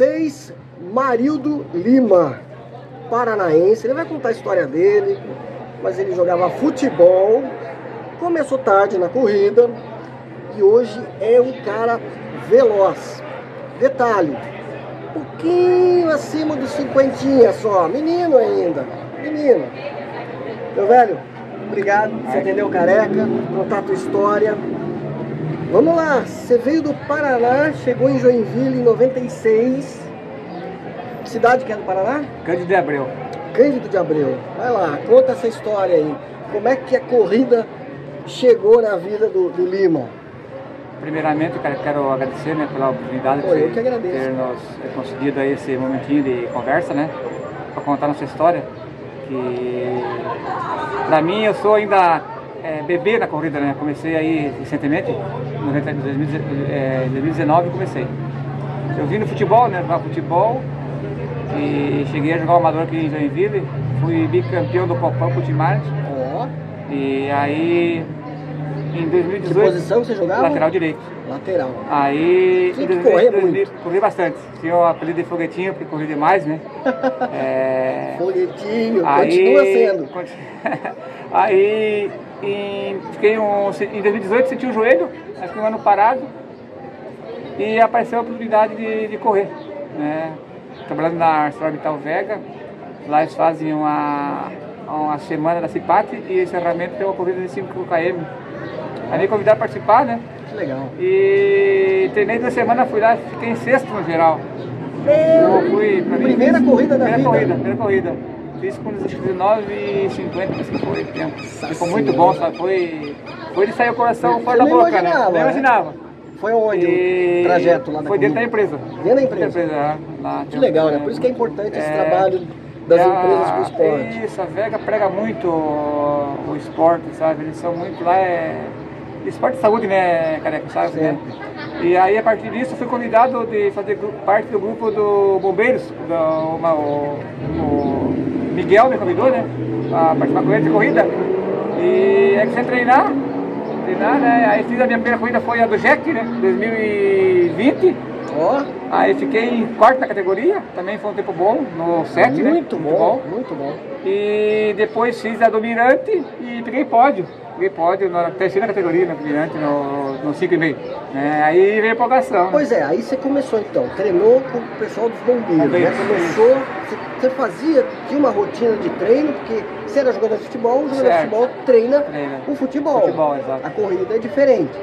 vocês Marildo Lima, paranaense. Ele vai contar a história dele, mas ele jogava futebol, começou tarde na corrida e hoje é um cara veloz. Detalhe, um pouquinho acima dos cinquentinha só, menino ainda, menino. Meu velho, obrigado, você entendeu careca, contar a tua história. Vamos lá, você veio do Paraná, chegou em Joinville em 96. Que cidade que é do Paraná? Cândido de Abreu. Cândido de Abreu. Vai lá, conta essa história aí. Como é que a corrida chegou na vida do, do Lima? Primeiramente, cara, quero agradecer né, pela oportunidade Pô, eu de ter nos concedido aí esse momentinho de conversa, né? Para contar nossa história. Que para mim eu sou ainda é, bebê na corrida, né? Comecei aí recentemente, em 90 2000, é, 2019 comecei. Eu vim no futebol, né? Jogar futebol e cheguei a jogar o amador aqui em Joinville. Fui bicampeão do Copão com o Timarte. Ó, E aí em que 2018 posição você jogava? lateral direito. Lateral. Aí Tinha que 2000, correr 2000, muito. corri bastante. Tinha o apelido de foguetinho porque corri demais, né? É, Folhetinho, aí, continua sendo. aí em, fiquei um, em 2018 senti o joelho, aí fiquei um ano parado e apareceu a oportunidade de, de correr. Né? Trabalhando na ArcelorMittal Vega, lá eles fazem uma, uma semana da Cipate e encerramento tem uma corrida de 5 km. Aí me convidaram a participar, né? Que legal. E treinei duas semanas, fui lá, fiquei em sexto no geral. Eu fui mim, Primeira corrida da primeira vida. corrida, primeira corrida. Fiz com 19,50, assim foi o tempo. Nossa Ficou muito bom, sabe? Foi, foi de sair o coração fora da boca, imaginava, né? Nem né? imaginava. Foi onde E o trajeto lá da Foi dentro da empresa. Dentro da empresa. é, lá, Que legal, né? Por isso que é importante esse É. trabalho das É empresas com o esporte. Isso, a Vega prega muito o, esporte, sabe? Eles são muito lá, é. Esporte de saúde, né, careca, sabe? Né? E aí, a partir disso, fui convidado de fazer parte do grupo do Bombeiros. Do, uma- o, o Miguel me convidou, né? A participar com ele de corrida. E aí comecei a treinar, treinar, né? Aí fiz a minha primeira corrida, foi a do Jack, né? 2020. Ó, Aí fiquei em quarto na categoria, também foi um tempo bom, no 7, né? muito bom, muito bom. E depois fiz a do Mirante e peguei pódio. Peguei pódio na terceira categoria, no Mirante, no, no 5,5. Né? Aí veio a empolgação. né? Pois é, aí você começou então, treinou com o pessoal dos bombeiros, né? Bombeiros, Começou, você, você fazia, tinha uma rotina de treino, porque você era jogador de futebol, o jogador de Certo. futebol treina Treina. o futebol. Futebol. A corrida é diferente.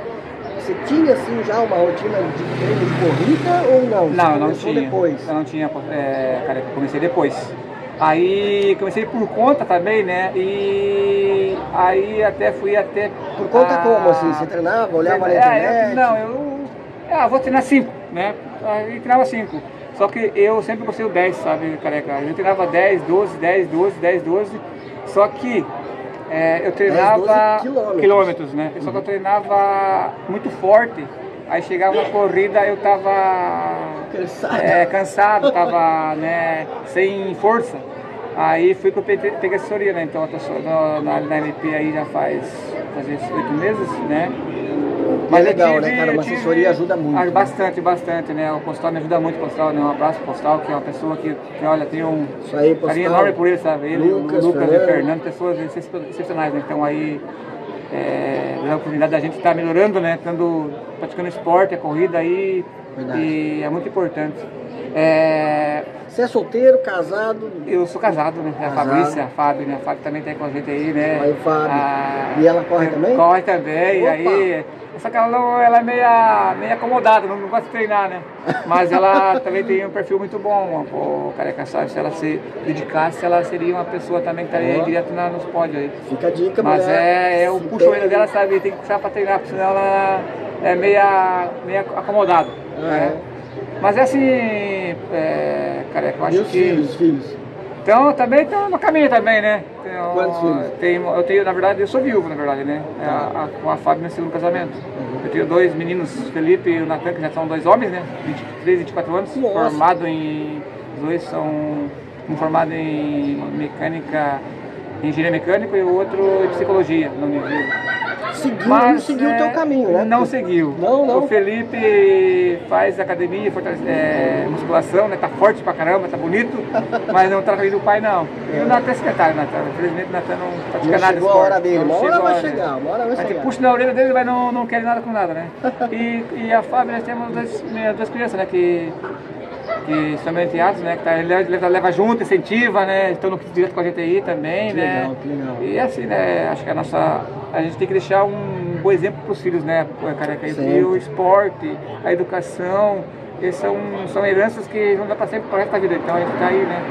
Você tinha assim já uma rotina de treino de corrida ou não? Não, eu não tinha. depois. Eu não tinha, é, cara, comecei depois. Aí comecei por conta também, né? E aí até fui até. Por conta a- como assim? Você treinava, olhava na É, internet? eu- não, eu. Ah, vou treinar 5, né? Aí treinava 5. Só que eu sempre gostei do 10, sabe, careca? Eu treinava 10, 12, 10, 12, 10, 12. Só que é, eu treinava 12 quilômetros. quilômetros, né? Só que eu treinava muito forte. Aí chegava na corrida eu tava Cansado. é, cansado, tava né, sem força. Aí fui peguei, peguei assessoria, né? Então eu na, na, LP aí já faz oito meses, né? É eu legal, né, cara? Uma assessoria ajuda muito, Ah, né? Bastante, bastante, né? O Postal me ajuda muito, o Postal, né? Um abraço Postal, que é uma pessoa que, que olha, tem um Isso aí, Postal. carinho enorme por ele, sabe? Ele, Lucas, o Lucas e Fernando. o Fernando, pessoas excepcionais, né? Então aí, é, dá a oportunidade da gente estar melhorando, né? Estando praticando esporte, a corrida aí, Verdade. e é muito importante. É, Você é solteiro, casado? eu sou casado, né? A Casado. Fabrícia, a Fábio, né? A Fábio também tá aí com a gente aí, né? Aí, Fábio. Ah, E ela corre também? Corre também, e Opa. aí... Só que ela, não, ela é meia, meia acomodada, não, não gosta de treinar, né? Mas ela também tem um perfil muito bom, o careca sabe, se ela se dedicasse, ela seria uma pessoa também que estaria direto na, nos pódios aí. Fica a dica, Mas mulher. é, eu Se puxo o dela, sabe, tem que puxar pra treinar, porque senão ela é meia, meia acomodada. Ah, né? Mas é assim, é, careca, eu acho E os que... filhos, os filhos? Então, também estamos no caminho também, né? Quantos filhos? Tenho, eu tenho, na verdade, eu sou viúvo, na verdade, né? É a- a- com a Fábio, meu segundo casamento. Uhum. Eu tenho dois meninos, Felipe e o Natan, que já são dois homens, né? 23 e 24 anos. Nossa. Formado em... Os dois são... Um formado em mecânica, engenharia mecânica e o outro em psicologia, na Univille. Seguiu, Mas, não seguiu o é, teu caminho, né? Não seguiu. Não, não. O Felipe faz academia, é, musculação, né? Tá forte pra caramba, tá bonito, mas não tá na do pai, não. E o Natan é secretário, Natan. Infelizmente, o Natan não pratica Não nada chegou a hora dele, uma hora vai chegar, uma hora vai chegar. puxa na orelha dele, mas não, não quer nada com nada, né? E, e a Fábio, nós temos minhas duas crianças, né? Que, que são meio teatros, né? Que tá, ele leva, leva junto, incentiva, né? Estão no direto com a gente aí também, Que né? legal, que legal. E assim, né? Acho que a nossa. A gente tem que deixar um bom exemplo para os filhos, né? Pô, careca, e o esporte, a educação, esses são, são heranças que vão dar para sempre para o resto da vida. Então a gente está aí, né?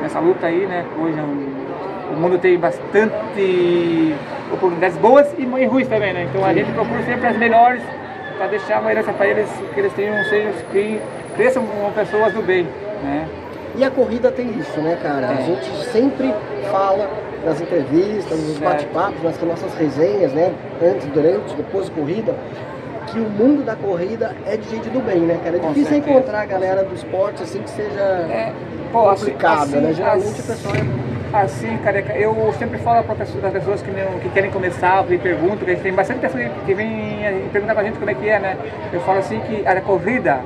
Nessa luta aí, né? Hoje é o mundo tem bastante oportunidades boas e, ruins também, né? Então a gente procura sempre as melhores para deixar uma herança para eles, que eles tenham, sejam, que cresçam como pessoas do bem, né? E a corrida tem isso, né, cara? A É. gente sempre fala nas entrevistas, nos bate-papos, nas nossas resenhas, né? Antes, durante, depois da corrida, que o mundo da corrida é de gente do bem, né, cara? É Com difícil certeza. encontrar a galera do esporte assim que seja É, pô, assim- complicado, assim- né? Geralmente assim- o pessoal é. Assim, careca, eu sempre falo para as pessoas que, não, que querem começar, que perguntam, que a tem bastante pessoas que vêm eh, perguntar pra gente como é que é, né? Eu falo assim que a corrida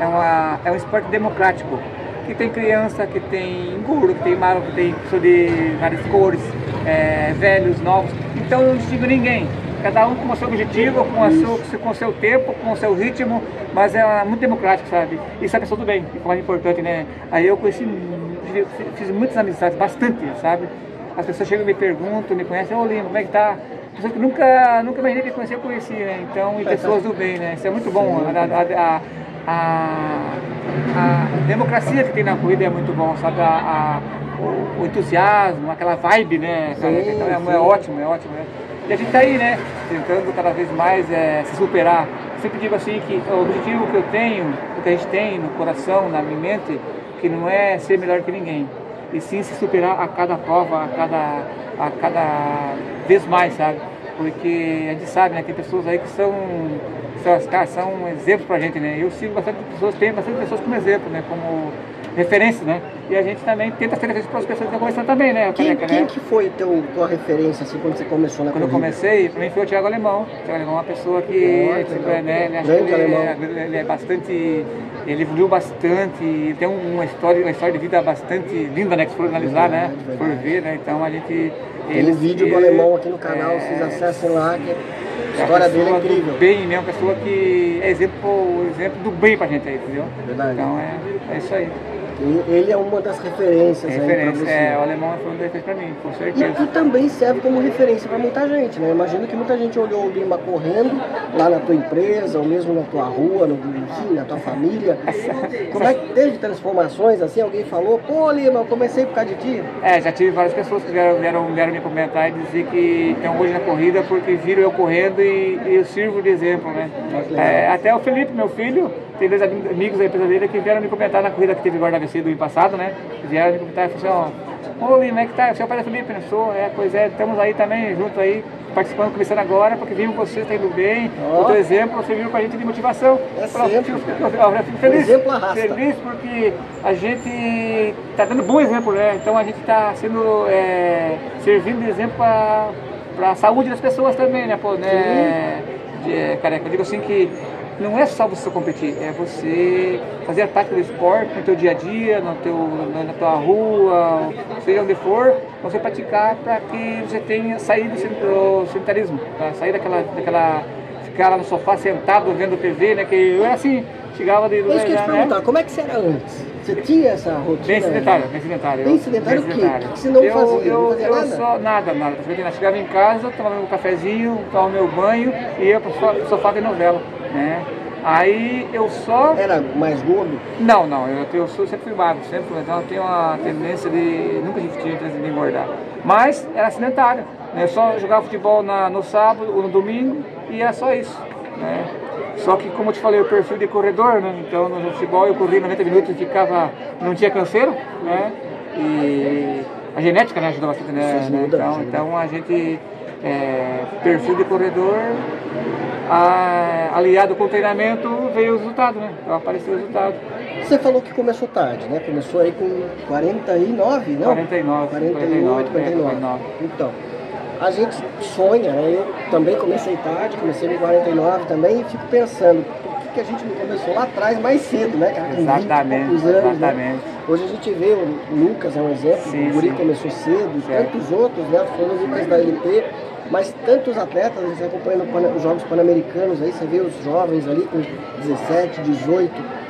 é, uma, é um esporte democrático, que tem criança, que tem guru, que tem mago, que tem pessoa de várias cores, eh, velhos, novos. Então eu não distingo ninguém. Cada um com o seu objetivo, com, a seu, com o seu tempo, com o seu ritmo, mas é muito democrático, sabe? Isso é a pessoa do bem, que é o mais importante, né? Aí eu conheci fiz- muitas amizades, bastante, sabe? As pessoas chegam e me perguntam, me conhecem, ô Lima, como é que tá? Pessoas que nunca, nunca imaginei que conhecia, eu conheci, né? Então, e pessoas do bem, né? Isso é muito bom. A, a, a, a- a democracia que tem na corrida é muito bom, sabe? A, a- o, o entusiasmo, aquela vibe, né? Sim, então é, é ótimo, é ótimo. Né? E a gente tá aí, né? Tentando cada vez mais é, se superar. Sempre digo assim que o objetivo que eu tenho, o que a gente tem no coração, na minha mente, que não é ser melhor que ninguém, e sim se superar a cada prova, a cada, a cada vez mais, sabe? Porque a gente sabe, né? Tem pessoas aí que são, são, cara, são um exemplo pra gente, né? Eu sigo bastante pessoas, tenho bastante pessoas como exemplo, né? Como referência, né? E a gente também tenta ser referência para as pessoas que estão começando também, né? Quem, Careca, quem né? que foi teu, tua referência assim quando você começou na Quando eu corrida? comecei, para mim foi o Thiago Alemão. O Thiago Alemão é uma pessoa que, tipo, é, né, ele, acho Grande que ele, alemão. é, ele é bastante, ele evoluiu bastante, ele tem uma história, uma história de vida bastante linda, né, que se for analisar, né, Verdade, se for verdade. ver, né, então a gente... Tem um vídeo do alemão aqui no canal, vocês acessem lá, que a história dele é incrível. Do bem, né, uma pessoa que é exemplo, exemplo do bem pra gente aí, entendeu? Verdade. Então é, é isso aí. E Ele é uma das referências É referência, é, o alemão foi um deles pra mim, com E certeza. tu também serve como referência para muita gente, né? Imagino que muita gente olhou o Lima correndo lá na tua empresa, ou mesmo na tua rua, no, enfim, na tua família. Como é que teve transformações assim? Alguém falou, pô Lima, eu comecei por causa de ti. É, já tive várias pessoas que vieram, vieram, vieram me comentar e dizer que estão hoje na corrida porque viram eu correndo e, e eu sirvo de exemplo, né? É, até o Felipe, meu filho, tem dois amigos da empresa dele que vieram me comentar na corrida que teve agora na AVC do ano passado, né? Vieram me comentar e falaram assim, ó, ô Lima, como é que tá? É o pai da Felipe, não sou? É, pois é, estamos aí também, junto aí, participando, começando agora, porque vimos você, está indo bem, Ó. o teu exemplo serviu pra gente de motivação. É Falei, sempre. eu fico- eu fico- eu fico feliz. exemplo arrasta. Feliz porque a gente está dando bom exemplo, né? Então a gente está sendo é, servindo de exemplo para a saúde das pessoas também, né? Pô, né? De, é, careca, eu digo assim que não é só você competir, é você fazer a prática do esporte no teu dia a dia, no teu, na, tua rua, seja onde for, você praticar para que você tenha saído do sedentarismo, pra sair daquela, daquela ficar lá no sofá sentado vendo TV, né? Que eu era assim, chegava de É isso que eu né? perguntar, como é que você era antes? Você tinha essa rotina? Bem sedentário, bem sedentário. Bem sedentário o quê? O que você não eu, fazia? Eu, Não fazia eu nada? Só, nada, nada. Eu chegava em casa, tomava meu cafezinho, tomava meu banho e ia sofá, pro sofá ver novela, né? Aí eu só... Era mais gordo? Não, não, eu, eu sou, sempre fui magro, sempre fui, então eu tenho uma tendência de... Nunca tive tendência de engordar. Mas era sedentário, né? Eu só jogava futebol na, no sábado ou no domingo e era só isso, né? Só que, como eu te falei, o perfil de corredor, né? Então, no futebol eu corria 90 minutos e ficava... Não tinha canseiro, né? E a genética, né? Ajuda bastante, né? Então, ajuda. então, a gente... é, perfil de corredor a- aliado com o treinamento veio o resultado, né? Então apareceu o resultado. Você falou que começou tarde, né? Começou aí com 49, não? 49, 48, 49, 49. é, 49. Então, a gente sonha, né? Eu também comecei tarde, comecei em 49 também, e fico pensando, por que, que a gente não começou lá atrás mais cedo, né, cara? Exatamente, 20 anos, né? exatamente. Né? Hoje a gente vê o Lucas, é um exemplo, sim, o Guri sim. começou cedo, certo. tantos outros, né? Foram Lucas da LP, mas tantos atletas, você acompanhando os Jogos Pan-Americanos, aí você vê os jovens ali com 17, 18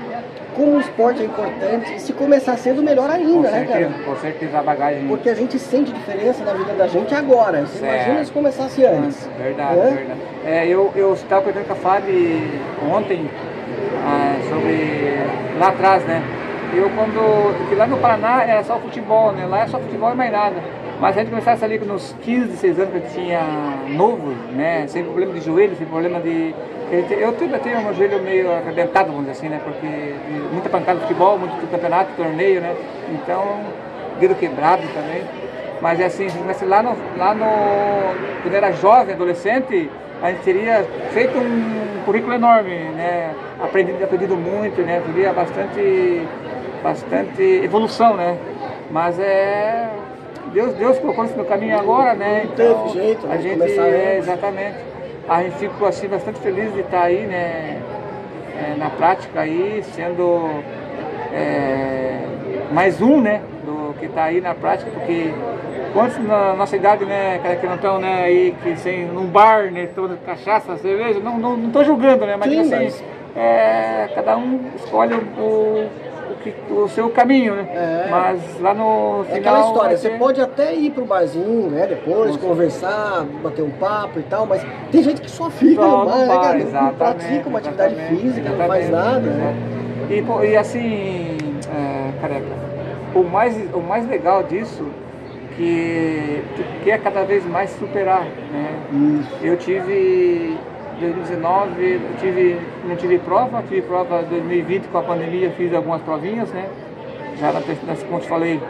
como o esporte é importante. E se começar cedo, melhor ainda, com né, certeza, cara? Com certeza a bagagem. Porque a gente sente diferença na vida da gente agora. Você certo. imagina se começasse antes. Verdade, é? verdade. É, eu, eu estava comentando com a Fábio ontem ah, sobre lá atrás, né? Eu quando. Porque lá no Paraná era só futebol, né? Lá é só futebol e mais nada. Mas a gente começasse ali nos 15, 16 anos que eu tinha novo, né? Sem problema de joelho, sem problema de. Eu eu tenho um joelho meio arrebentado, vamos dizer assim, né? Porque muita pancada de futebol, muito campeonato, torneio, né? Então, dedo quebrado também. Mas é assim, se lá no, lá no. Quando era jovem, adolescente, a gente teria feito um currículo enorme, né? Aprendido, aprendido muito, né? Teria bastante, bastante evolução, né? Mas é Deus, Deus colocou isso no caminho agora, né? Não então, teve jeito, a gente é, exatamente. A gente ficou assim bastante feliz de estar aí, né? É, na prática aí, sendo é, mais um, né? Do que está aí na prática, porque quantos na nossa idade, né, cara, que não estão, né, aí, que sem, num bar, né, tomando cachaça, cerveja, não, não, não tô julgando, né, mas Sim, assim, mas... É, cada um escolhe o, o seu caminho, né? É. Mas lá no final... É aquela história, você pode até ir pro barzinho, né? Depois, Nossa. conversar, bater um papo e tal, mas tem gente que só fica só no bar, né, cara? Não pratica uma atividade física, não faz nada, né? E, e assim, é, careca, o mais, o mais legal disso que tu quer cada vez mais superar, né? Isso. Eu tive 2019 tive, não tive prova, tive prova 2020 com a pandemia, fiz algumas provinhas, né? Já na, como te falei.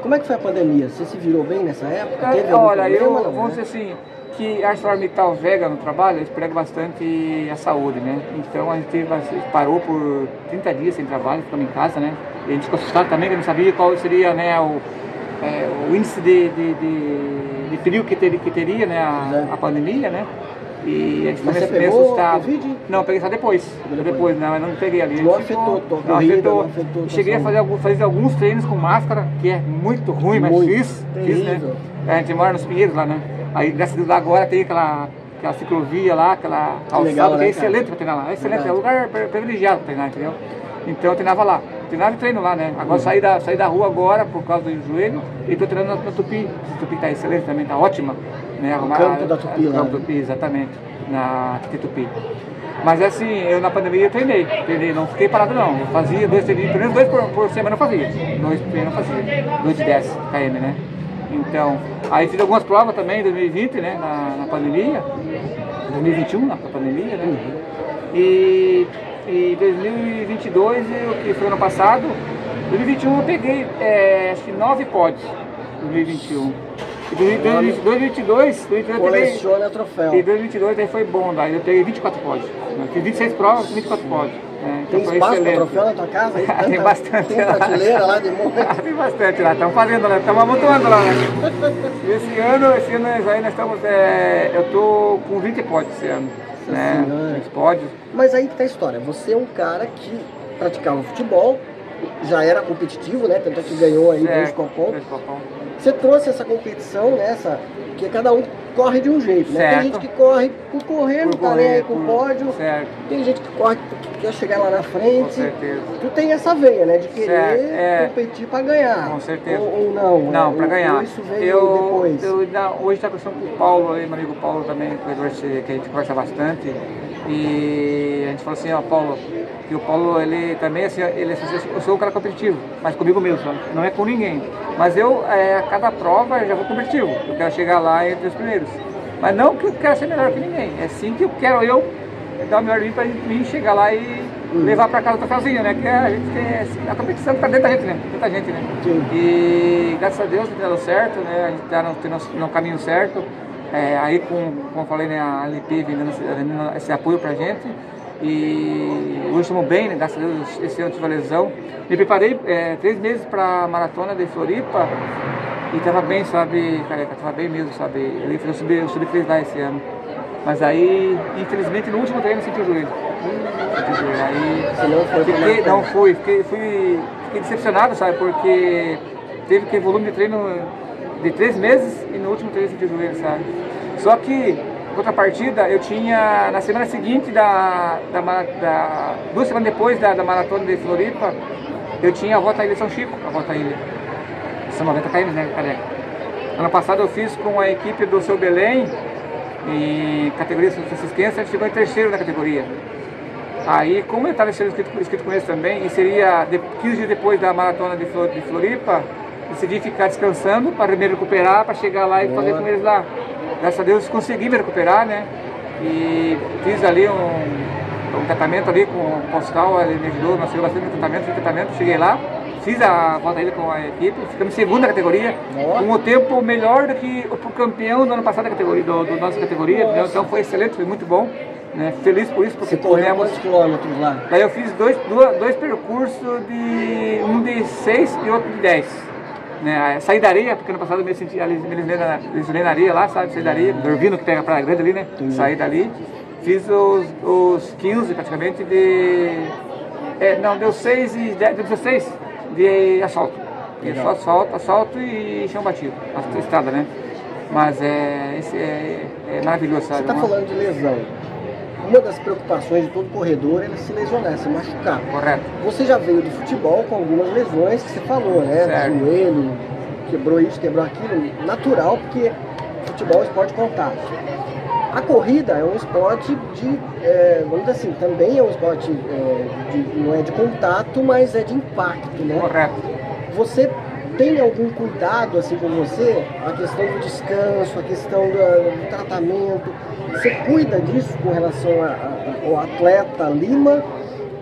Como é que foi a pandemia? Você se virou bem nessa época? Teve olha, problema, eu, não, vamos né? dizer assim, que a ArcelorMittal Vega no trabalho, eles pregam bastante a saúde, né? Então a gente, parou por 30 dias sem trabalho, ficamos em casa, né? E a gente ficou assustado também, que não sabia qual seria né, o, é, o índice de, de, de, de frio que, ter, que teria né, a, a pandemia, né? E a gente Mas você pegou assustado. COVID? Não, peguei só depois. Depois, depois não, mas não peguei ali. Não afetou, ficou, não, afetou. Não afetou Cheguei a fazer, alguns, fazer alguns treinos com máscara, que é muito ruim, mas muito fiz. fiz né? A gente mora nos Pinheiros lá, né? Aí, graças a Deus, lá agora tem aquela, aquela ciclovia lá, aquela calçada Legal, que é né, excelente para treinar lá. É excelente, Verdade. é um lugar privilegiado para treinar, entendeu? Então eu treinava lá. Treinava e treino lá, né? Agora uhum. saí, da, saí da rua agora por causa do joelho e estou treinando na, na Tupi. A Tupi está excelente também, está ótima. Né? O campo da Tupi lá. Campo Tupi, exatamente na Tupi. Mas assim, eu na pandemia eu treinei, treinei, não fiquei parado não. Eu fazia dois treinos, pelo menos dois por, por, semana eu fazia. Dois treinos eu fazia, dois de 10 km, né? Então, aí fiz algumas provas também em 2020, né, na, na pandemia, 2021, na pandemia, né? E, e 2022, eu, que foi ano passado, 2021 eu peguei é, acho que nove pódios, 2021. E 2022, 2022 coleciona troféu. E 2022 aí foi bom, daí eu peguei 24 pódios. Fiz 26 provas, 24 pódios. É, então tem espaço para troféu na tua casa? Aí, tem bastante. Tem prateleira lá de monte? tem bastante lá, estamos fazendo lá, estamos amontoando lá. Né? esse ano, esse ano aí nós estamos, é, eu estou com 20 pódios esse ano. Né? 20 pódios. Mas aí que tá a história, você é um cara que praticava futebol, já era competitivo, né? Tanto é que ganhou aí dois copão. Você trouxe essa competição, né? Essa, porque cada um corre de um jeito, né? Tem gente que corre por correr, por não tá nem aí com o pódio. Certo. Tem gente que corre porque quer chegar lá na frente. Com certeza. Tu tem essa veia, né? De querer é. competir para ganhar. Com certeza. Ou, ou não. Não, para ganhar. Isso veio eu, depois. Eu, hoje está conversando com o Paulo, aí, meu amigo Paulo também, que a gente conversa bastante. E a gente falou assim, ó, Paulo, e o Paulo, ele também, assim, ele, eu sou um cara competitivo, mas comigo mesmo, sabe? não é com ninguém. Mas eu, é, a cada prova, eu já vou competitivo. Eu quero chegar lá entre os primeiros. Mas não que eu quero ser melhor que ninguém. É sim que eu quero eu dar o melhor de mim para mim chegar lá e hum. levar para casa o troféuzinho, né? Que a gente tem, assim, a competição está dentro da gente, né? Dentro da gente, né? Sim. E graças a Deus dando certo, né? A gente está no, no, caminho certo. É, aí, com, como eu falei, né, a LP vendendo esse, vendendo esse apoio para a gente. E hoje estamos bem, né? graças a Deus esse ano tive a lesão. Me preparei é, três meses para a maratona de Floripa E tava bem, sabe, careca, tava bem mesmo, sabe? Eu ia fazer o sub, o sub 3 lá esse ano. Mas aí, infelizmente, no último treino eu senti o joelho. Senti o joelho. Aí, Você não foi pra fiquei, não fui, fiquei, fui, fiquei decepcionado, sabe? Porque teve aquele volume de treino de três meses e no último treino o joelho, sabe? Só que, em contrapartida, eu tinha, na semana seguinte, da, da, da- duas semanas depois da, da maratona de Floripa, eu tinha a volta à Ilha São Chico, a volta à Ilha. São 90 km, né, careca? Ano passado eu fiz com a equipe do Seu Belém, em categoria francisquense, a gente chegou em terceiro na categoria. Aí, como eu estava inscrito, inscrito com eles também, e seria de, 15 dias depois da maratona de, Flor- de Floripa, decidi ficar descansando para me recuperar, para chegar lá e fazer com eles lá. Graças a Deus consegui me recuperar, né? E fiz ali um, um tratamento ali com o Postal, ele me ajudou, nós fizemos bastante tratamento, fiz tratamento, cheguei lá, fiz a volta ainda com a equipe, ficamos em segunda categoria, Boa. com o tempo melhor do que o campeão do ano passado da categoria, do, do nossa categoria, Nossa. então foi excelente, foi muito bom. Né? Feliz por isso, porque Você correu quantos quilômetros lá? Daí eu fiz dois, duas- dois percursos de um de 6 e outro de 10. Né? Saí da areia, porque no passado eu me senti ali, areia lá, sabe? Saí da areia, dormindo que pega a praia grande ali, né? Saí dali, fiz os, os 15 praticamente de. É, não, deu 6 e 10, deu 16 de asfalto. E só asfalto, asfalto e chão batido, a estrada, né? Mas é, é, é maravilhoso, Você sabe? está Uma- falando de lesão. Uma das preocupações de todo corredor é se lesionar, se machucar. Correto. Você já veio do futebol com algumas lesões que você falou, né? Certo. Joelho, quebrou isso, quebrou aquilo. Natural, porque futebol é esporte de contato. A corrida é um esporte de, é, vamos dizer assim, também é um esporte, é, de- não é de contato, mas é de impacto, né? Correto. Você tem algum cuidado assim com você? A questão do descanso, a questão do, do tratamento. Você cuida disso com relação ao atleta Lima?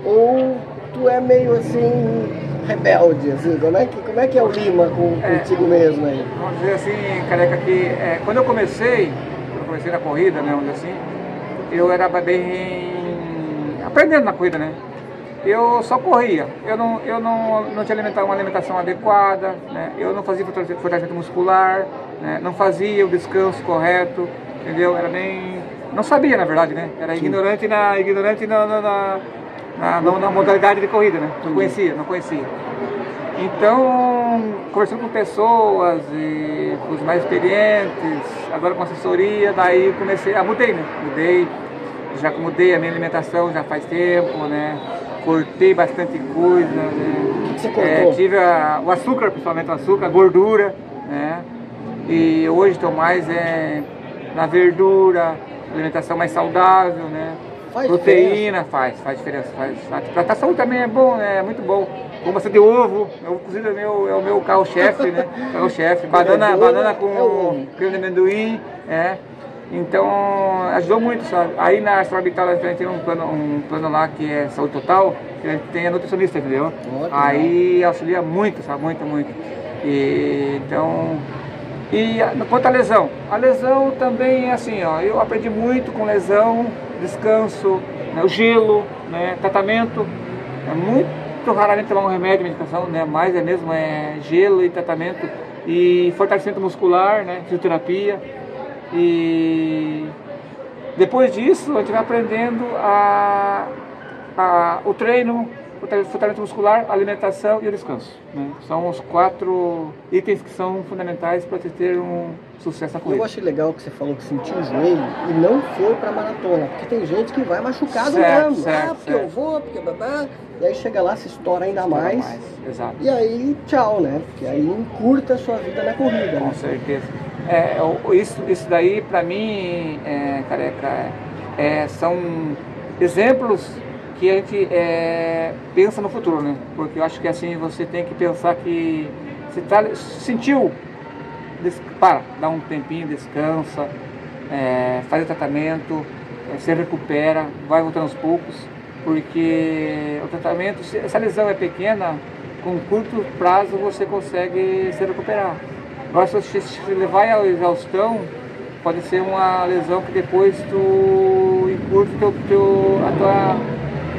Ou tu é meio assim rebelde, assim? Como é que, como é, que é o Lima com, É. contigo mesmo aí? Vamos dizer assim, careca, que é, quando eu comecei, quando eu comecei na corrida, né, vamos dizer assim, eu era bem aprendendo na corrida, né? Eu só corria, eu não, eu não, não tinha alimentar, uma alimentação adequada, né? eu não fazia fortale- fortalecimento muscular, né? não fazia o descanso correto, entendeu? Era bem. Não sabia, na verdade, né? Era ignorante na, ignorante na, na, na, na- na- modalidade de corrida, né? Não conhecia, não conhecia. Então, conversando com pessoas e com os mais experientes, agora com assessoria, daí comecei, ah, mudei, né? Mudei, já mudei a minha alimentação já faz tempo, né? Cortei bastante coisa, né? Você cortou? tive a- o açúcar, principalmente o açúcar, a gordura, né? E hoje estou mais é, na verdura, alimentação mais saudável, né? Faz Proteína faz, faz diferença. Faz. A saúde também é bom, né? É muito bom. Como bastante ovo, ovo cozido é, meu, é o meu carro-chefe, né? Carro-chefe. Banana, Comedor banana é com ovo. creme de amendoim, é. Então, ajudou muito, sabe? Aí na Orbital a gente tem um plano, um plano lá que é saúde total, que a gente tem a nutricionista, entendeu? Ótimo. Aí auxilia muito, sabe? Muito, muito. E, então, e quanto à lesão? A lesão também é assim, ó, eu aprendi muito com lesão, descanso, né, o gelo, né, tratamento. É muito raramente tomar um remédio, medicação, né, mais é mesmo é gelo e tratamento e fortalecimento muscular, né, fisioterapia. E depois disso a gente vai aprendendo a, a- o treino, o fortalecimento muscular, a alimentação e o descanso. né? São os quatro itens que são fundamentais para você ter um sucesso na Eu corrida. achei legal que você falou que sentiu o joelho e não foi pra maratona, porque tem gente que vai machucado Certo, mesmo. certo, ah, porque certo. eu vou, porque babá. E aí chega lá, se estoura ainda mais. Exato. E aí, tchau, né? Porque aí encurta a sua vida na corrida. Com Né? certeza. É, isso, isso daí, para mim, é, careca, é, são exemplos que a gente é, pensa no futuro, né? Porque eu acho que assim você tem que pensar que você tá, sentiu, para, dá um tempinho, descansa, é, faz o tratamento, é, se recupera, vai voltando aos poucos, porque o tratamento, se essa lesão é pequena, com curto prazo você consegue se recuperar. Agora, se você levar à exaustão, pode ser uma lesão que depois tu encurta teu, teu, a, tua,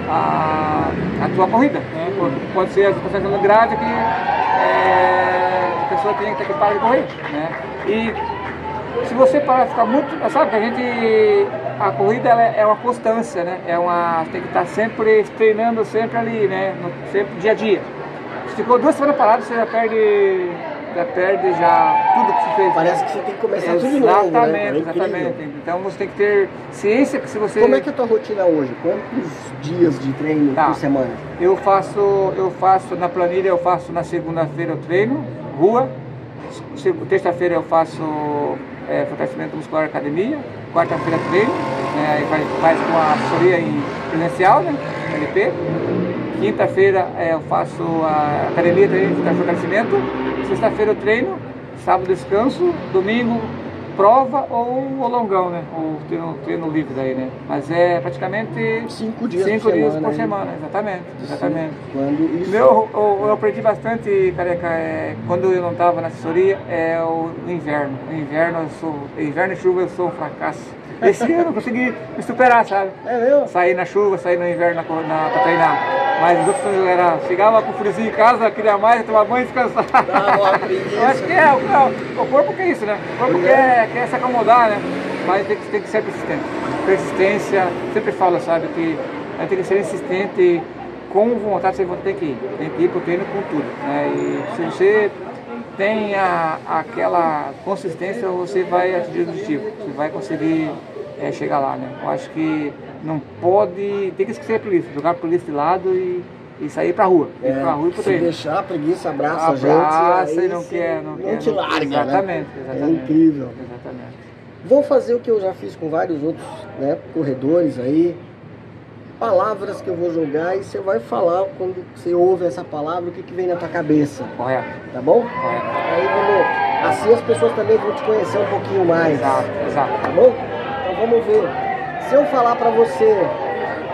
a, a tua corrida. Né? Pode ser as pessoas grave que é, a pessoa tem que parar de correr, né? E se você parar de ficar muito, sabe que a gente a corrida é uma constância, né? É uma tem que estar sempre treinando sempre ali, né? No, sempre dia a dia. Se ficou duas semanas parado, você já perde já perde já tudo que você fez. Parece que você tem que começar tudo de novo, Exatamente, né? É exatamente. Então você tem que ter ciência que se você Como é que é a tua rotina hoje? Quantos dias de treino Tá. por semana? Eu faço, eu faço na planilha, eu faço na segunda-feira eu treino, rua, Se- terça-feira eu faço é, fortalecimento muscular academia, quarta-feira treino, né, faz, faz com a assessoria em presencial, né, LP. Quinta-feira é, eu faço a academia também, fortalecimento, sexta-feira eu treino, sábado descanso, domingo prova ou o longão, né, ou treino, treino livre daí, né, mas é praticamente Cinco dias cinco por dias semana, por semana, exatamente, exatamente. Quando isso... Meu, eu, eu aprendi bastante, careca, é, quando eu não estava na assessoria, é o inverno. O inverno, eu sou, inverno e chuva eu sou um fracasso. Esse ano eu consegui me superar, sabe? É mesmo? Sair na chuva, sair no inverno na, na, pra treinar. Mas os outros anos era, chegava com friozinho em casa, queria mais, tomar banho e descansar. Uma preguiça. Eu acho que é, o, é, o corpo quer isso, né? O corpo quer, quer se acomodar, né? Mas tem que, tem que ser persistente. Persistência, sempre falo, sabe, que a gente tem que ser insistente com vontade você tem que ir. Tem que ir pro treino com tudo. Né? E se você tem a, aquela consistência, você vai atingir o objetivo. Você vai conseguir é, chegar lá, né? Eu acho que não pode, tem que esquecer a polícia, jogar a polícia de lado e, e sair pra rua. Ir pra rua e pro É, se treino. deixar a preguiça, abraça, Abraça a gente. e não quer, não, quer, te larga, Exatamente, né? exatamente. É incrível. Exatamente. Vou fazer o que eu já fiz com vários outros né, corredores aí. Palavras que eu vou jogar e você vai falar quando você ouve essa palavra, o que, que vem na tua cabeça, Correto, tá bom? correto. Aí vamos. Assim as pessoas também vão te conhecer um pouquinho mais. Exato, exato. Tá bom? Então vamos ver. Se eu falar pra você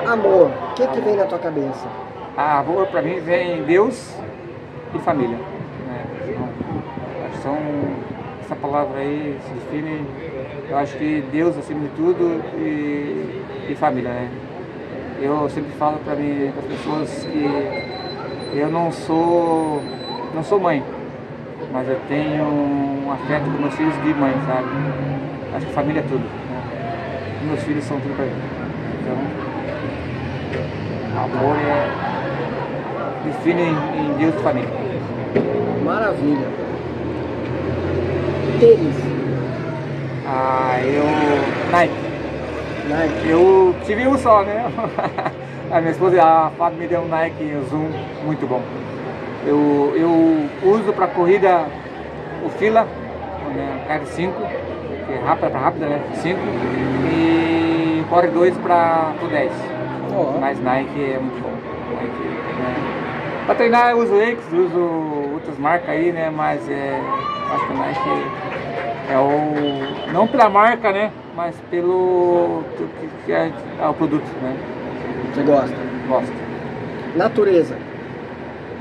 amor, o que, que vem na tua cabeça? A amor pra mim vem Deus e família. Né? Então, são, essa palavra aí se define, eu acho que Deus acima de tudo e, e família, né? Eu sempre falo para as pessoas que eu não sou, não sou mãe, mas eu tenho um afeto com meus filhos de mãe, sabe? Acho que família é tudo. Né? Meus filhos são tudo para mim. Então, amor é define em, em Deus e família. Maravilha. Tênis. Ah, eu Nike. Nike. Eu tive um só, né? A minha esposa, a Fábio me deu um Nike Zoom muito bom. Eu, eu uso para corrida o fila, né, carro 5, que é rápida para rápida, né? 5, e corre 2 para o 10. Ó. Mas Nike é muito bom. Nike, né? Para treinar eu uso Lakes, uso outras marcas aí, né? Mas é, acho que o Nike é o. não pela marca, né? Mas pelo que, que é, é o produto, né? Você gosta? Gosto. Natureza.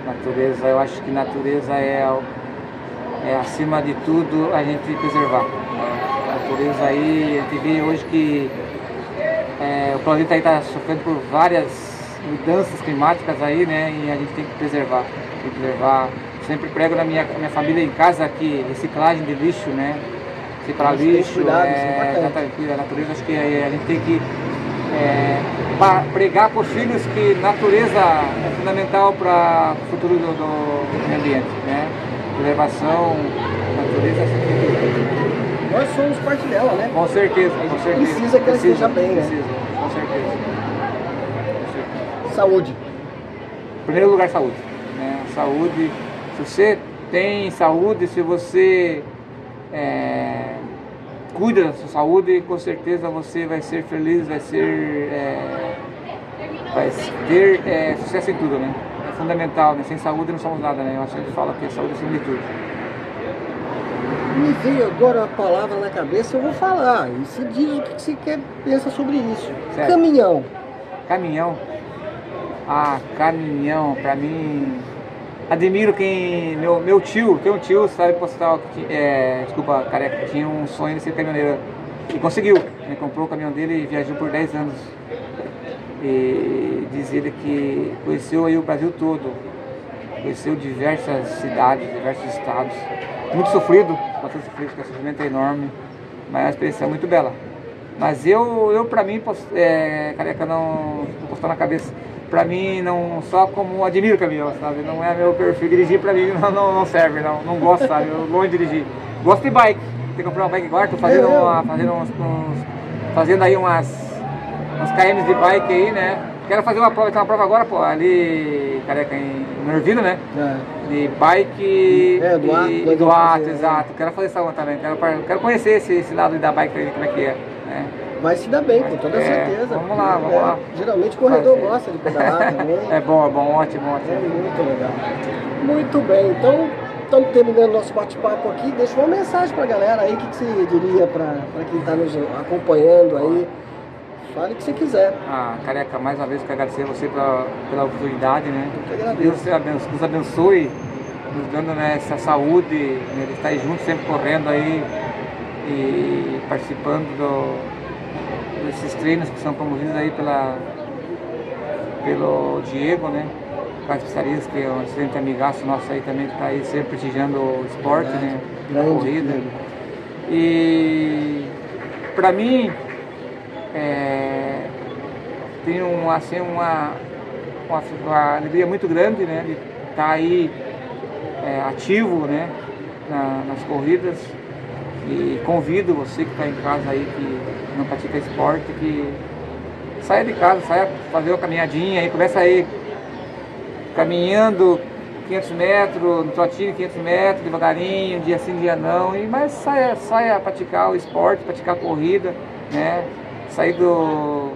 Natureza, eu acho que natureza é, é acima de tudo a gente preservar. né? A natureza aí, a gente vê hoje que é, o planeta aí está sofrendo por várias mudanças climáticas aí, né? E a gente tem que preservar. Tem que preservar. Sempre prego na minha, minha família em casa que reciclagem de lixo, né? Tem que lixo, cuidar, isso é é, exatamente, a natureza, acho que a gente tem que é, pregar para os filhos que natureza é fundamental para o futuro do, do ambiente, né? Preservação, natureza, Nós somos parte dela, né? com certeza, com certeza. precisa que ela esteja bem, né? Precisa, com certeza. Com certeza. Saúde. Em primeiro lugar, saúde. né? Saúde, se você tem saúde, se você é, cuida da sua saúde, com certeza você vai ser feliz, vai ser. é, vai ter é, sucesso em tudo, né? É fundamental, né? Sem saúde não somos nada, né? Eu acho que a gente fala que a saúde é acima de tudo. Me veio agora a palavra na cabeça, eu vou falar. E se diz o que você quer, pensa sobre isso. Certo. Caminhão. Caminhão. Ah, caminhão, pra mim. Admiro quem. Meu, meu tio, tem um tio, sabe, postal, é, desculpa, careca, tinha um sonho de ser caminhoneiro. E conseguiu. Ele comprou o caminhão dele e viajou por 10 anos. E diz ele que conheceu aí o Brasil todo. Conheceu diversas cidades, diversos estados. muito sofrido, bastante sofrido, porque o sofrimento é enorme, mas a experiência é muito bela. Mas eu, eu para mim, é, careca, não postar na cabeça, para mim, não só como admiro caminhão, sabe? Não é meu perfil. Dirigir para mim não, não, não, serve, não, não gosto, sabe? Eu longe de dirigir. Gosto de bike. Tem que comprar uma bike agora, tô fazendo, uma, fazendo, uns, uns, fazendo aí umas, uns KMs de bike aí, né? Quero fazer uma prova, tem uma prova agora, pô, ali, careca, em Nervino, né? É. De bike é, do e, do ato, exato. Quero fazer essa uma também. Quero, quero conhecer esse, esse lado da bike aí, como é que é. Né? Vai se dar bem, com toda é, certeza. Vamos lá, vamos é, lá. Geralmente o corredor Fazer. gosta de pedalar também. É bom, é bom, ótimo, ótimo. É muito legal. Muito bem, então estamos terminando nosso bate-papo aqui. Deixa uma mensagem para a galera aí, o que, que você diria para quem está nos acompanhando aí? Fale o que você quiser. Ah, careca, mais uma vez quero agradecer você pela, pela oportunidade, né? Eu que agradeço. Deus nos abençoe, nos dando né, essa saúde, né, de estar aí junto, sempre correndo aí e participando do, desses treinos que são promovidos aí pela, pelo Diego, né? Carlos Pissarias, que é um excelente amigaço nosso aí também, que está aí sempre prestigiando o esporte, né? A corrida. E para mim é, tem um, assim, uma, uma, uma, alegria muito grande né, de estar tá aí é, ativo né, na, nas corridas e convido você que está em casa aí, que não pratica esporte, que saia de casa, saia fazer uma caminhadinha e começa aí caminhando 500 metros, no trotinho 500 metros, devagarinho, dia sim, dia não, e, mas saia, saia praticar o esporte, praticar a corrida, né? sair do,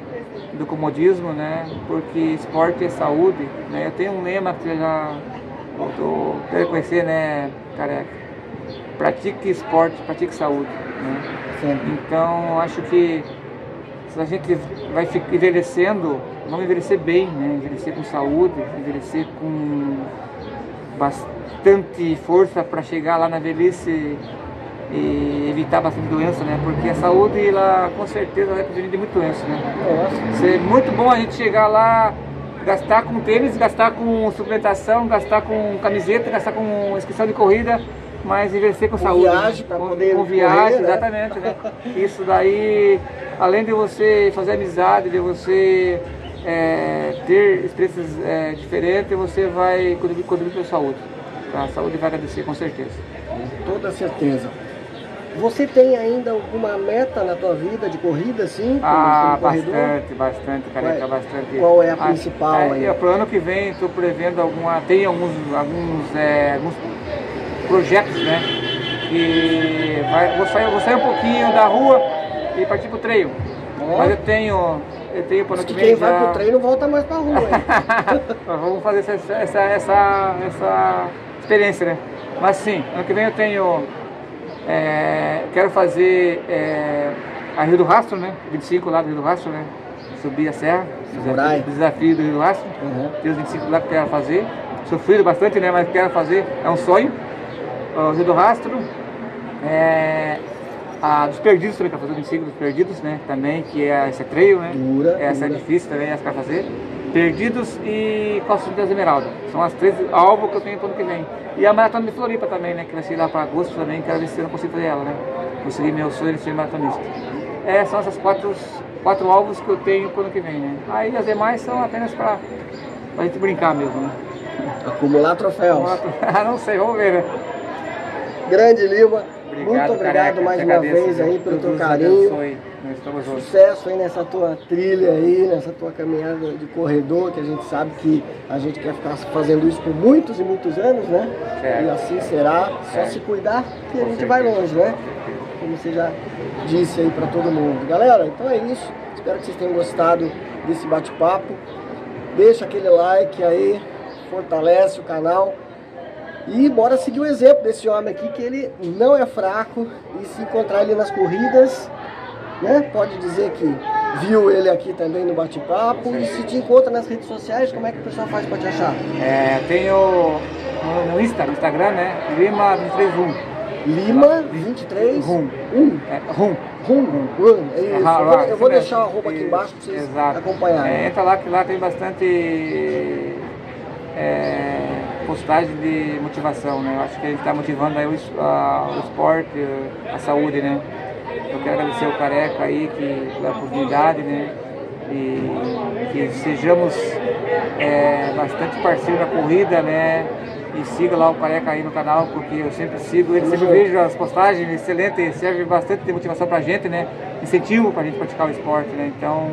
do comodismo, né? Porque esporte é saúde, né? Eu tenho um lema que eu já eu quero conhecer, né, careca? Pratique esporte, pratique saúde, né? Então, acho que se a gente vai envelhecendo, vamos envelhecer bem, né? Envelhecer com saúde, envelhecer com bastante força para chegar lá na velhice e evitar bastante doença, né? Porque a saúde, ela com certeza vai prevenir de muita doença, né? É muito bom a gente chegar lá, gastar com tênis, gastar com suplementação, gastar com camiseta, gastar com inscrição de corrida, mas envelhecer com, com saúde. Viagem, né? com, poder com viagem, né? exatamente, né? Isso daí, além de você fazer amizade, de você é, ter experiências é, diferentes, você vai contribuir, contribuir para a saúde. A saúde vai agradecer, com certeza. Com toda certeza. Você tem ainda alguma meta na tua vida de corrida, assim? Ah, bastante, bastante, careca, qual, bastante. Qual é a principal ah? É, Para o ano que vem estou prevendo alguma, tem alguns, alguns, é, alguns projetos, né? Que vai, vou, sair, vou sair um pouquinho da rua e partir para o treino. Oh. Mas eu tenho, eu tenho para que quem já... vai para o treino volta mais para a rua. Vamos fazer essa, essa, essa, essa experiência, né? Mas sim, ano que vem eu tenho é, quero fazer é, a Rio do Rastro, né? 25 lá do Rio do Rastro, né? Subir a serra, desafio, desafio do Rio do Rastro. Uhum. Tem os 25 lá que quero fazer. Sofrido bastante, né? Mas quero fazer, é um sonho. O Rio do Rastro. É, a dos perdidos também, quero fazer o 25 dos perdidos, né? Também, que é essa trail, né? Dura, essa dura. é difícil também, essa quero fazer. Perdidos e Costa das Esmeralda. São as três alvos que eu tenho para o ano que vem. E a maratona de Floripa também, né? Que vai ser lá para agosto também, quero ver se eu não consigo fazer ela, né? Consegui meu sonho de ser maratonista. É, são essas quatro, quatro alvos que eu tenho para o ano que vem, né? Aí as demais são apenas para a gente brincar mesmo, né? Acumular troféus. Ah, não sei, vamos ver, né? Grande Lima, Obrigado, muito obrigado careca, mais uma vez aí pelo teu carinho. abençoe. Sucesso aí nessa tua trilha aí, nessa tua caminhada de corredor, que a gente sabe que a gente quer ficar fazendo isso por muitos e muitos anos, né? Certo. E assim será, só se cuidar que a gente vai longe, né? Como você já disse aí pra todo mundo. Galera, então é isso. Espero que vocês tenham gostado desse bate-papo. Deixa aquele like aí, fortalece o canal. E bora seguir o exemplo desse homem aqui, que ele não é fraco. E se encontrar ele nas corridas, né? Pode dizer que viu ele aqui também no bate-papo. E se te encontra nas redes sociais, como é que o pessoal faz pra te achar? É, tenho no, Insta, no Instagram, né? Lima 231. Lima 23 Rum. 1. É, rum. Rum. Rum. É isso. Ah, eu vou, eu vou deixar o arroba aqui embaixo pra vocês Exato. acompanharem. É, entra lá que lá tem bastante é, postagem de motivação, né? Eu acho que a gente está motivando aí o, a, o esporte, a saúde, né? Eu quero agradecer o Careca aí que, pela oportunidade, né? E que sejamos é, bastante parceiros da corrida, né? E siga lá o Careca aí no canal, porque eu sempre sigo ele, sempre vejo as postagens, excelente, serve bastante de motivação pra gente, né? Incentivo pra gente praticar o esporte, né? Então,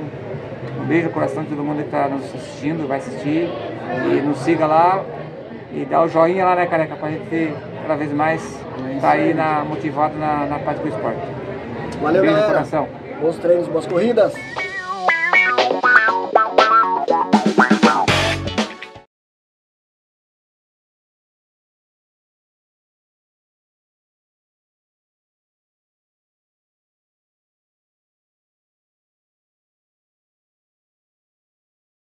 um beijo no coração de todo mundo que está nos assistindo, vai assistir. E nos siga lá e dá o joinha lá, né, careca, pra gente cada vez mais estar tá aí na, motivado na, na parte do esporte. Valeu, um beijo galera. coração. Bons treinos, boas corridas.